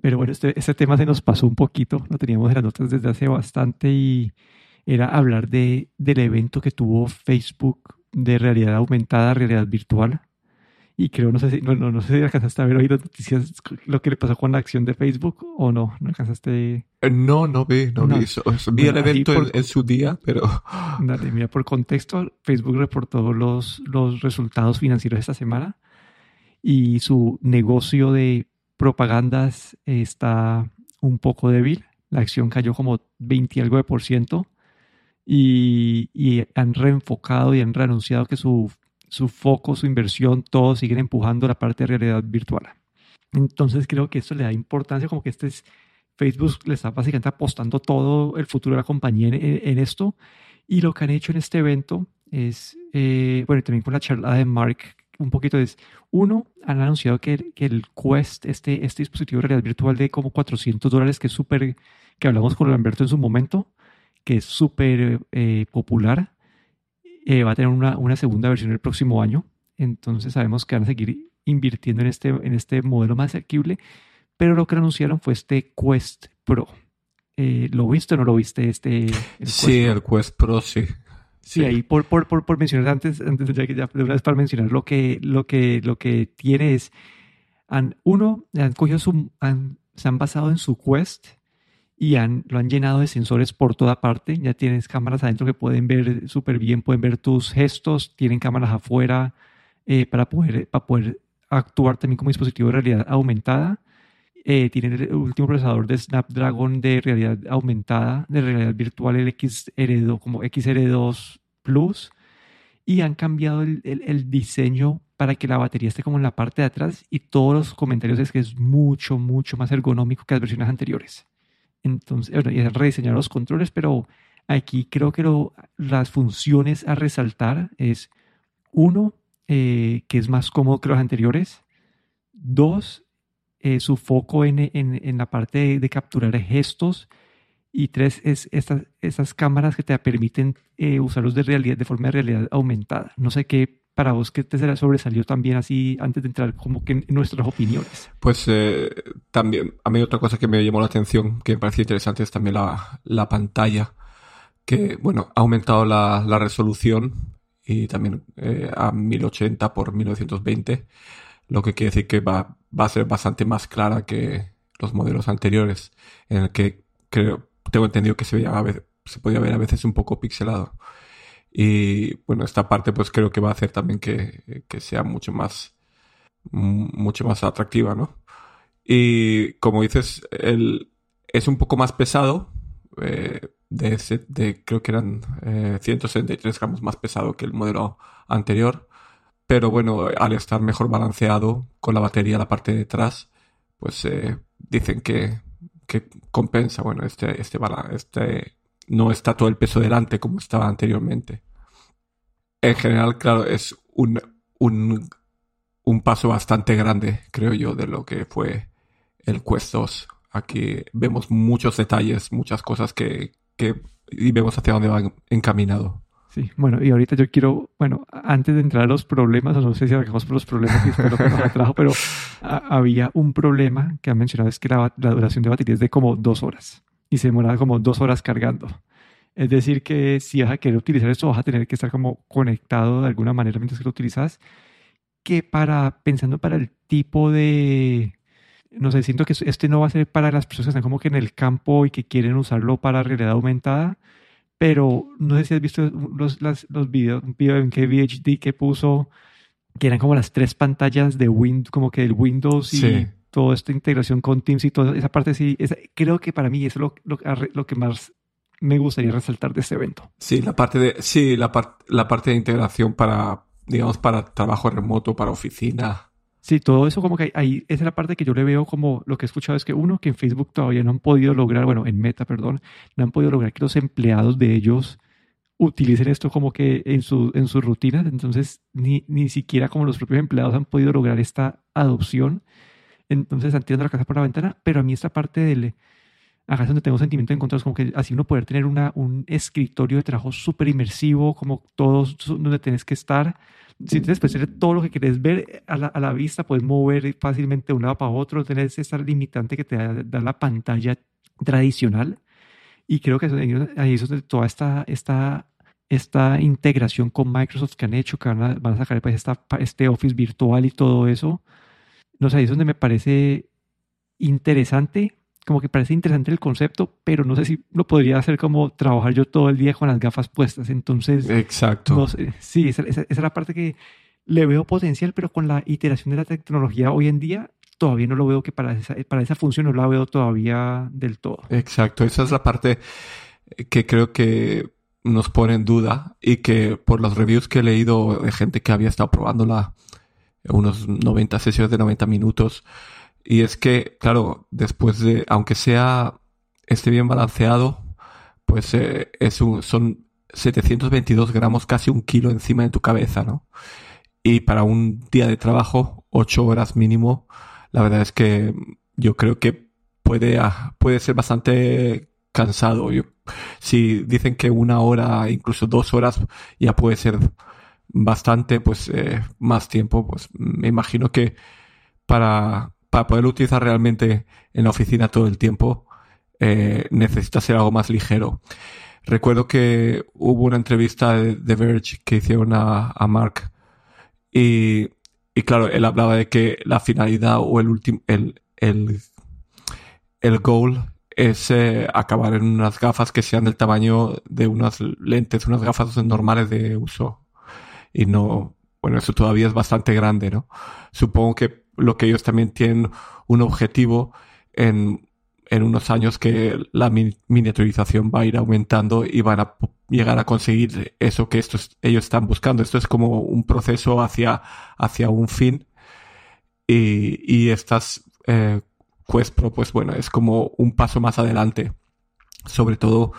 Pero bueno, este, este tema se nos pasó un poquito, lo teníamos en las notas desde hace bastante y era hablar de, del evento que tuvo Facebook de realidad aumentada, realidad virtual. Y creo, no sé si, no, no, no sé si alcanzaste a ver hoy las noticias, lo que le pasó con la acción de Facebook o no, no alcanzaste. Eh, No, no vi, no, No. vi eso. Vi Bueno, el evento por- en, en su día, pero Dale, mira, por contexto, Facebook reportó los, los resultados financieros esta semana y su negocio de propagandas está un poco débil. La acción cayó como 20 y algo de por ciento y, y han reenfocado y han reanunciado que su, su foco, su inversión, todo siguen empujando la parte de realidad virtual. Entonces creo que esto le da importancia, como que este es, Facebook le está básicamente apostando todo el futuro de la compañía en, en- esto. Y lo que han hecho en este evento es, eh, bueno, también con la charla de Mark, un poquito es, uno, han anunciado que, el- que el Quest, este, este dispositivo de realidad virtual de como 400 dólares, que es súper, que hablamos con Lamberto en su momento, que es súper eh, popular, eh, va a tener una, una segunda versión el próximo año. Entonces sabemos que van a seguir invirtiendo en este, en este modelo más asequible, pero lo que anunciaron fue este Quest Pro. Eh, ¿Lo viste o no lo viste? Este, el Quest sí, Pro? el Quest Pro sí. Sí, ahí por, por, por, por mencionar antes, antes de ya que ya de una vez para mencionar lo que, lo que, lo que tiene es, han, uno, han cogido su, han- se han basado en su Quest y han, lo han llenado de sensores por toda parte. Ya tienes cámaras adentro que pueden ver súper bien, pueden ver tus gestos, tienen cámaras afuera eh, para, poder, para poder actuar también como dispositivo de realidad aumentada. Eh, el último procesador de Snapdragon de realidad aumentada, de realidad virtual, el XR2, como XR2 Plus, y han cambiado el, el- el diseño para que la batería esté como en la parte de atrás y todos los comentarios es que es mucho, mucho más ergonómico que las versiones anteriores. Entonces, bueno, y han rediseñado los controles, pero aquí creo que lo- las funciones a resaltar es, uno, eh, que es más cómodo que los anteriores. Dos, eh, su foco en, en- en la parte de, de capturar gestos. Y tres, es estas, estas cámaras que te permiten eh, usarlos de, realidad, de forma de realidad aumentada. No sé qué para vos que te sobresalió también así antes de entrar como que en nuestras opiniones. Pues eh, también, a mí otra cosa que me llamó la atención, que me pareció interesante, es también la, la pantalla, que, bueno, ha aumentado la, la resolución y también eh, a 1080 por 1920, lo que quiere decir que va, va a ser bastante más clara que los modelos anteriores, en el que creo, tengo entendido que se, veía se podía ver a veces un poco pixelado. Y bueno, esta parte pues creo que va a hacer también que, que sea mucho más, mucho más atractiva, ¿no? Y como dices, el, es un poco más pesado, eh, de, de creo que eran eh, 163 gramos más pesado que el modelo anterior, pero bueno, al estar mejor balanceado con la batería la parte de atrás, pues eh, dicen que, que compensa, bueno, este, este, este no está todo el peso delante como estaba anteriormente. En general, claro, es un, un, un paso bastante grande, creo yo, de lo que fue el Quest 2. Aquí vemos muchos detalles, muchas cosas que, que y vemos hacia dónde van encaminado. Sí, bueno, y ahorita yo quiero, bueno, antes de entrar a los problemas, no sé si arrancamos por los problemas fue lo que nos atrajo, pero a- había un problema que han mencionado, es que la, la duración de batería es de como dos horas y se demora como dos horas cargando. Es decir, que si vas a querer utilizar esto, vas a tener que estar como conectado de alguna manera mientras que lo utilizas, que para, pensando para el tipo de, no sé, siento que este no va a ser para las personas que están como que en el campo y que quieren usarlo para realidad aumentada, pero no sé si has visto los, las- los videos, un video en KVHD que puso, que eran como las tres pantallas de Windows, como que el Windows y Sí. toda esta integración con Teams y toda esa parte sí, esa- creo que para mí es lo, lo, lo que más me gustaría resaltar de este evento. Sí, la parte de, sí, la, par- la parte de integración para, digamos, para trabajo remoto, para oficina. Sí, todo eso como que ahí, esa es la parte que yo le veo como lo que he escuchado es que uno, que en Facebook todavía no han podido lograr, bueno, en Meta, perdón, no han podido lograr que los empleados de ellos utilicen esto como que en, su, en sus rutinas, entonces ni, ni siquiera como los propios empleados han podido lograr esta adopción, entonces han tirado la casa por la ventana, pero a mí esta parte del, acá es donde tengo sentimientos encontrados, como que así uno poder tener una, un escritorio de trabajo súper inmersivo, como todos donde tenés que estar. Si tienes pues, todo lo que quieres ver a la, a la, vista, puedes mover fácilmente de un lado para otro, tenés esa limitante que te da, da la pantalla tradicional. Y creo que ahí es donde toda esta, esta, esta integración con Microsoft que han hecho, que van a, van a sacar pues, esta, este Office virtual y todo eso, no sé, ahí es donde me parece interesante, como que parece interesante el concepto, pero no sé si lo podría hacer como trabajar yo todo el día con las gafas puestas. Entonces, exacto. No sé, sí, esa, esa, es la parte que le veo potencial, pero con la iteración de la tecnología hoy en día, todavía no lo veo que para esa, para esa función no la veo todavía del todo. Exacto, esa es la parte que creo que nos pone en duda y que por los reviews que he leído de gente que había estado probándola unos 90 sesiones de 90 minutos y es que claro después de aunque sea esté bien balanceado pues eh, es un, son 722 gramos casi un kilo encima de tu cabeza no y para un día de trabajo 8 horas mínimo la verdad es que yo creo que puede, ah, puede ser bastante cansado. si dicen que una hora, incluso dos horas, ya puede ser bastante, pues eh, más tiempo, pues me imagino que para, para poder utilizar realmente en la oficina todo el tiempo, eh, necesita ser algo más ligero. Recuerdo que hubo una entrevista de The Verge que hicieron a, a Mark y y claro, él hablaba de que la finalidad o el último, el, el, el goal es eh, acabar en unas gafas que sean del tamaño de unas lentes, unas gafas normales de uso. Y no, bueno, eso todavía es bastante grande, ¿no? Supongo que lo que ellos también tienen un objetivo en en unos años que la miniaturización va a ir aumentando y van a llegar a conseguir eso que estos, ellos están buscando. Esto es como un proceso hacia, hacia un fin. Y, estas eh, Quest Pro, pues bueno, es como un paso más adelante. Sobre todo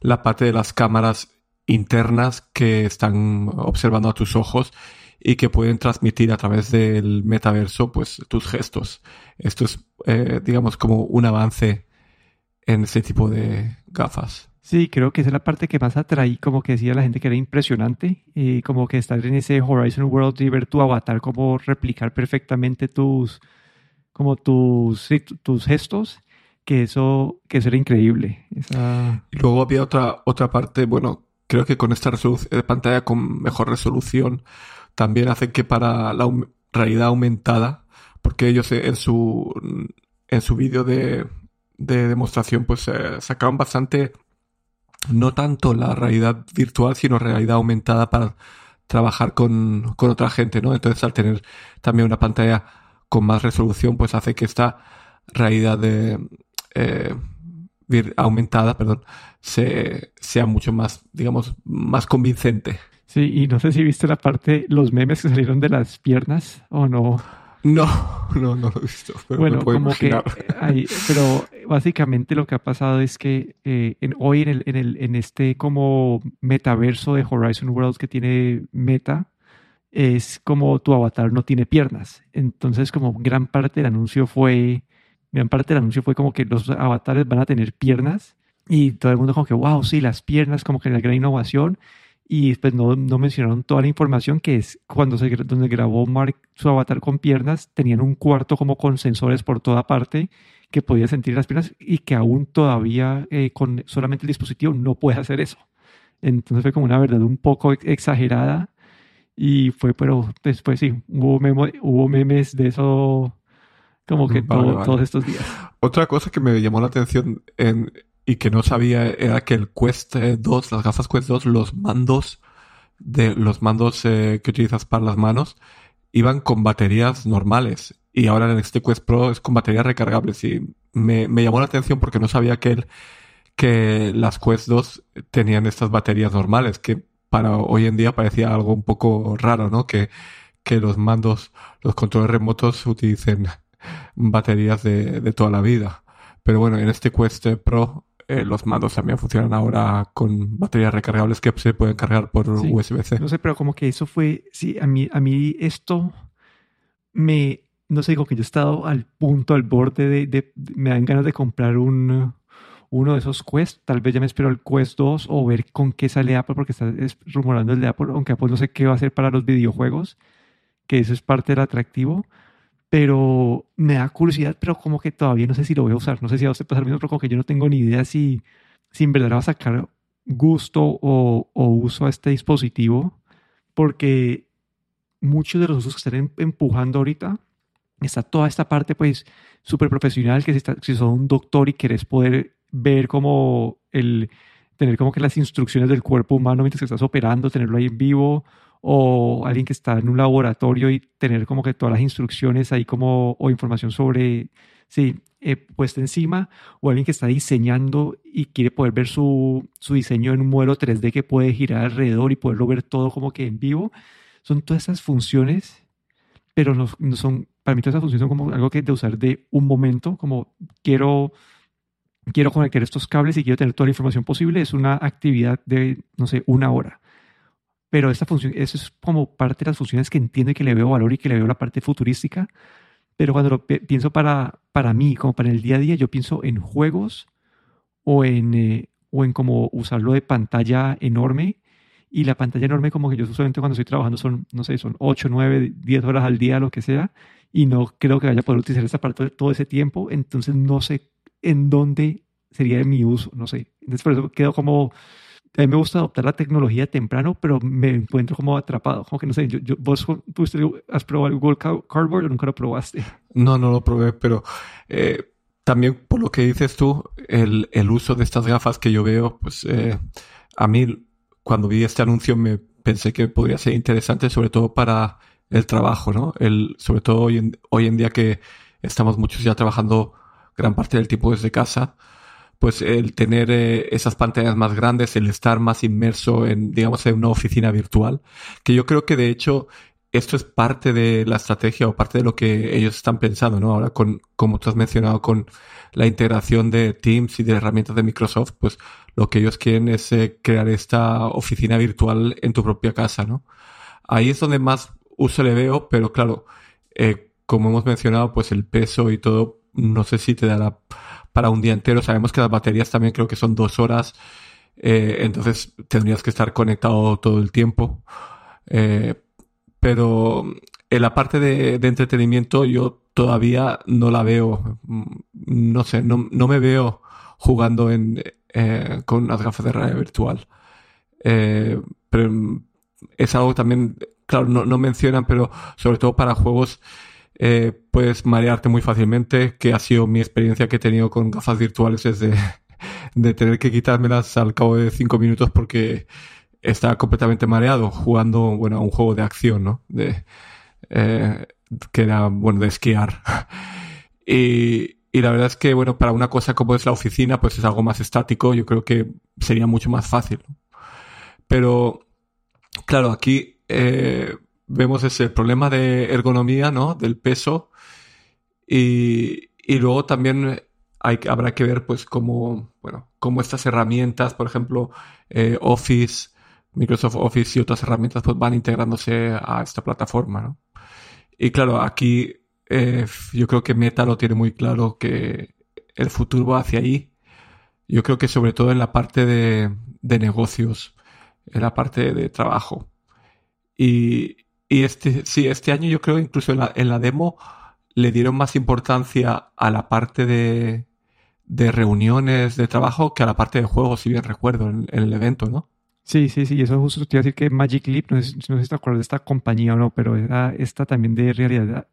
la parte de las cámaras internas que están observando a tus ojos y que pueden transmitir a través del metaverso pues tus gestos. Esto es, eh, digamos, como un avance en ese tipo de gafas. Sí, creo que esa es la parte que más atraí, como que decía la gente que era impresionante, y como que estar en ese Horizon World y ver tu avatar, como replicar perfectamente tus, como tus, tus gestos, que eso, que eso era increíble. Y luego había otra, otra parte, bueno, creo que con esta de pantalla con mejor resolución, también hace que para la realidad aumentada, porque ellos en su, en su vídeo de, de demostración pues eh, sacaron bastante, no tanto la realidad virtual, sino realidad aumentada para trabajar con, con otra gente, ¿no? Entonces al tener también una pantalla con más resolución, pues hace que esta realidad de, eh, aumentada, perdón, se, sea mucho más, digamos, más convincente. Sí, y no sé si viste la parte, los memes que salieron de las piernas o no. No, no, no lo he visto. Pero bueno, como que pero básicamente lo que ha pasado es que eh, hoy en, el, en, el, en este como metaverso de Horizon Worlds que tiene Meta, es como tu avatar no tiene piernas. Entonces, como gran parte del anuncio fue, gran parte del anuncio fue como que los avatares van a tener piernas y todo el mundo como que, wow, sí, las piernas, como que la gran innovación y pues no, no, mencionaron toda la información que es cuando se donde grabó Mark su avatar con piernas tenían un cuarto como con sensores por toda parte que podía sentir las piernas y que aún todavía eh, con solamente el dispositivo no puede hacer eso. Entonces fue como una verdad un poco exagerada y fue pero después sí hubo, hubo memes de eso como que todos estos días. Otra cosa que me llamó la atención en y que no sabía era que el Quest 2, las gafas Quest 2, los mandos de los mandos eh, que utilizas para las manos iban con baterías normales y ahora en este Quest Pro es con baterías recargables y me, me llamó la atención porque no sabía que, el, que las Quest 2 tenían estas baterías normales que para hoy en día parecía algo un poco raro, ¿no? Que, que los mandos, los controles remotos utilicen baterías de, de toda la vida. Pero bueno, en este Quest Pro eh, los mandos también funcionan ahora con baterías recargables que se pueden cargar por USB-C. No sé, pero como que eso fue, sí, a mí, a mí esto me, no sé, como que yo he estado al punto, al borde de, me dan ganas de comprar un, uno de esos Quest. Tal vez ya me espero el Quest 2 o ver con qué sale Apple, porque está rumorando el de Apple, aunque Apple no sé qué va a hacer para los videojuegos, que eso es parte del atractivo. Pero me da curiosidad, pero como que todavía no sé si lo voy a usar. No sé si va a pasar lo mismo, pero como que yo no tengo ni idea si, si en verdad va a sacar gusto o, o uso a este dispositivo, porque muchos de los usos que están em, empujando ahorita está toda esta parte pues súper profesional que si, está, si sos un doctor y querés poder ver como el tener como que las instrucciones del cuerpo humano mientras que estás operando, tenerlo ahí en vivo, o alguien que está en un laboratorio y tener como que todas las instrucciones ahí como, o información sobre, sí, eh, puesta encima, o alguien que está diseñando y quiere poder ver su, su diseño en un modelo 3D que puede girar alrededor y poderlo ver todo como que en vivo. Son todas esas funciones, pero no, no son para mí todas esas funciones son como algo que de usar de un momento, como quiero, quiero conectar estos cables y quiero tener toda la información posible, es una actividad de, no sé, una hora. Pero esta función, eso es como parte de las funciones que entiendo y que le veo valor y que le veo la parte futurística. Pero cuando lo pienso para, para mí, como para el día a día, yo pienso en juegos o en, eh, o en como usarlo de pantalla enorme y la pantalla enorme como que yo usualmente cuando estoy trabajando son, no sé, son 8, 9, 10 horas al día, lo que sea, y no creo que vaya a poder utilizar esta parte todo ese tiempo, entonces no sé en dónde sería mi uso, no sé. Entonces por eso quedo como, a mí me gusta adoptar la tecnología temprano, pero me encuentro como atrapado, como que no sé, yo, vos tú has probado el Google Cardboard o nunca lo probaste. No, no lo probé, pero... Eh, también por lo que dices tú, el, el, uso de estas gafas que yo veo, pues eh, a mí cuando vi este anuncio me pensé que podría ser interesante, sobre todo para el trabajo, ¿no? El, sobre todo hoy en, hoy en día que estamos muchos ya trabajando gran parte del tiempo desde casa, pues el tener eh, esas pantallas más grandes, el estar más inmerso en, digamos, en una oficina virtual, que yo creo que de hecho esto es parte de la estrategia o parte de lo que ellos están pensando, ¿no? Ahora con, como tú has mencionado, con la integración de Teams y de herramientas de Microsoft, pues lo que ellos quieren es eh, crear esta oficina virtual en tu propia casa, ¿no? Ahí es donde más uso le veo, pero claro, eh, como hemos mencionado, pues el peso y todo, no sé si te dará para un día entero. Sabemos que las baterías también creo que son dos horas, eh, entonces tendrías que estar conectado todo el tiempo. pero en la parte de, entretenimiento yo todavía no la veo, mm, no sé, no, no me veo jugando en, eh, con unas gafas de realidad virtual. Eh, pero es algo también, claro, no, no, mencionan, pero sobre todo para juegos eh, puedes marearte muy fácilmente, que ha sido mi experiencia que he tenido con gafas virtuales es de, de tener que quitármelas al cabo de cinco minutos porque estaba completamente mareado jugando, bueno, a un juego de acción, ¿no? De, eh, que era, bueno, de esquiar. y, y la verdad es que, bueno, para una cosa como es la oficina, pues es algo más estático, yo creo que sería mucho más fácil. Pero, claro, aquí eh, vemos ese problema de ergonomía, ¿no? Del peso. Y, y luego también hay, habrá que ver, pues, cómo, bueno, cómo estas herramientas, por ejemplo, eh, Office, Microsoft Office y otras herramientas, pues van integrándose a esta plataforma, ¿no? Y claro, aquí eh, yo creo que Meta lo tiene muy claro que el futuro va hacia ahí. Yo creo que sobre todo en la parte de, negocios, en la parte de trabajo. Y, este, sí, este año yo creo incluso en la, en la demo le dieron más importancia a la parte de, de reuniones de trabajo que a la parte de juegos, si bien recuerdo, en, el evento, ¿no? Sí, sí, sí, eso justo te iba a decir que Magic Leap, no sé, no sé si te acuerdas de esta compañía o no, pero era esta también de realidad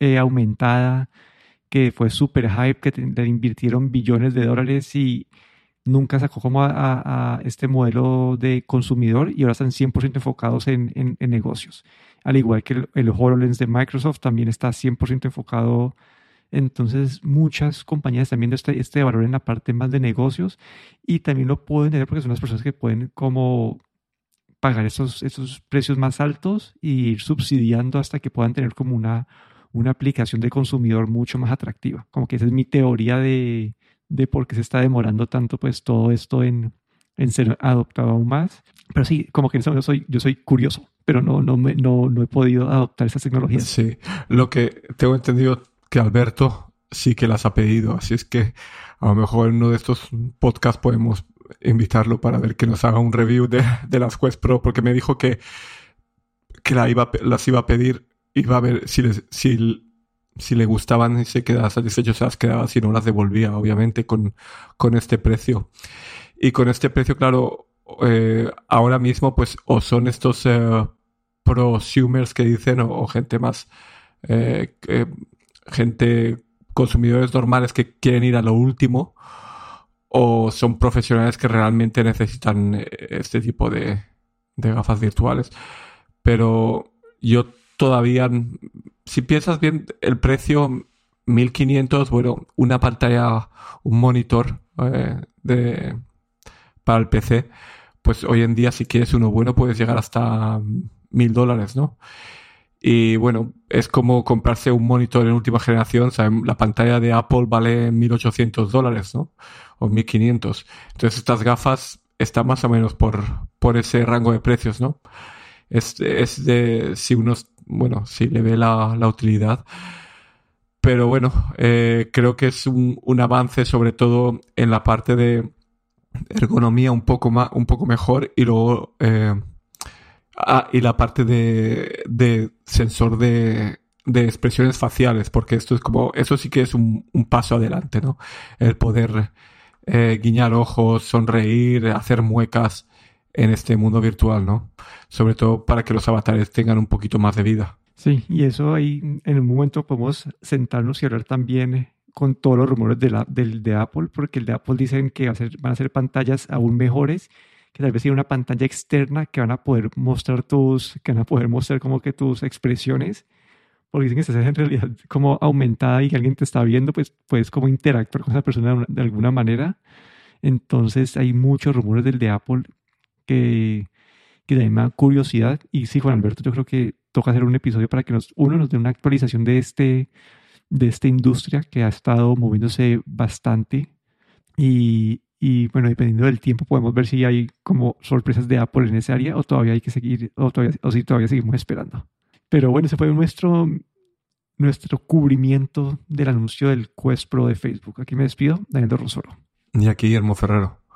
eh, aumentada, que fue súper hype, que le invirtieron billones de dólares y nunca sacó como a, este modelo de consumidor y ahora están 100% enfocados en, en, negocios. Al igual que el, el, HoloLens de Microsoft también está 100% enfocado. Entonces muchas compañías también viendo este, este valor en la parte más de negocios y también lo pueden tener porque son las personas que pueden como pagar esos, esos precios más altos y ir subsidiando hasta que puedan tener como una una aplicación de consumidor mucho más atractiva. Como que esa es mi teoría de, de por qué se está demorando tanto pues todo esto en, en ser adoptado aún más. Pero sí, como que en yo soy, yo soy curioso, pero no, no, me, no, no he podido adoptar esas tecnologías. Sí, lo que tengo entendido que Alberto sí que las ha pedido, así es que A lo mejor en uno de estos podcasts podemos invitarlo para ver que nos haga un review de, las Quest Pro, porque me dijo que, que las iba a pedir, iba a ver si, si, si le gustaban y se quedaba satisfecho, se las quedaba, si no las devolvía, obviamente, con, con este precio. Y con este precio, claro, eh, ahora mismo, pues, o son estos eh, prosumers que dicen, o, gente más, eh, gente, consumidores normales que quieren ir a lo último, o son profesionales que realmente necesitan este tipo de, de gafas virtuales. Pero yo todavía, si piensas bien, el precio 1500, bueno, una pantalla, un monitor eh, de, para el PC, pues hoy en día si quieres uno bueno puedes llegar hasta 1000 dólares, ¿no? Y bueno, es como comprarse un monitor en última generación. la pantalla de Apple vale 1800 dólares, ¿no? O 1500. Entonces estas gafas están más o menos por, por ese rango de precios, ¿no? Es, es de si uno, bueno, si le ve la, la utilidad. Pero bueno, eh, creo que es un, un avance sobre todo en la parte de ergonomía un poco más, un poco mejor y luego eh, Ah, y la parte de, de sensor de, de, expresiones faciales, porque esto es como, eso sí que es un, un paso adelante, ¿no? El poder eh, guiñar ojos, sonreír, hacer muecas en este mundo virtual, ¿no? Sobre todo para que los avatares tengan un poquito más de vida. Sí, y eso ahí en un momento podemos sentarnos y hablar también con todos los rumores de, la, del, de Apple, porque el de Apple dicen que va a ser, van a ser pantallas aún mejores que tal vez tiene una pantalla externa que van a poder mostrar tus, que van a poder mostrar como que tus expresiones, porque dicen que estás en realidad como aumentada y que alguien te está viendo, pues puedes como interactuar con esa persona de, alguna manera. Entonces hay muchos rumores del de Apple que, que también me da curiosidad. Y sí, Juan Alberto, yo creo que toca hacer un episodio para que nos, uno nos dé una actualización de, este, de esta industria que ha estado moviéndose bastante. Y, y bueno, dependiendo del tiempo podemos ver si hay como sorpresas de Apple en ese área o todavía hay que seguir, o, todavía, o si todavía seguimos esperando. Pero bueno, ese fue nuestro, nuestro cubrimiento del anuncio del Quest Pro de Facebook. Aquí me despido, Daniel Rosoro. Y aquí Guillermo Ferrero.